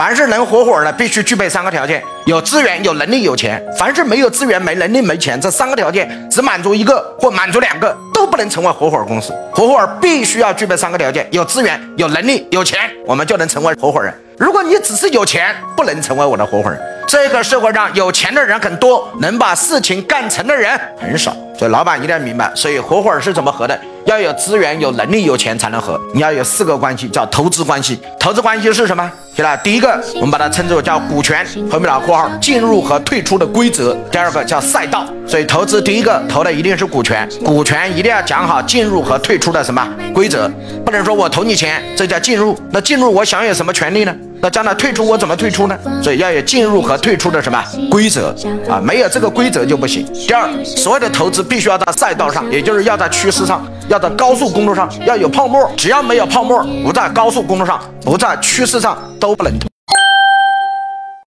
凡是能合伙的，必须具备三个条件：有资源、有能力、有钱。凡是没有资源、没能力、没钱，这三个条件只满足一个或满足两个，都不能成为合伙公司。合伙必须要具备三个条件：有资源、有能力、有钱，我们就能成为合伙人。如果你只是有钱，不能成为我的合伙人。这个社会上有钱的人很多，能把事情干成的人很少。所以老板一定要明白，所以合伙是怎么合的？要有资源、有能力、有钱才能合。你要有四个关系，叫投资关系。投资关系是什么？对了，第一个我们把它称之为叫股权，后面打括号，进入和退出的规则。第二个叫赛道。所以投资第一个投的一定是股权，股权一定要讲好进入和退出的什么规则，不能说我投你钱，这叫进入。那进入我享有什么权利呢？那将来退出我怎么退出呢？所以要有进入和退出的什么规则啊？没有这个规则就不行。第二，所有的投资必须要在赛道上，也就是要在趋势上，要在高速公路上，要有泡沫。只要没有泡沫，不在高速公路上，不在趋势上，都不能投。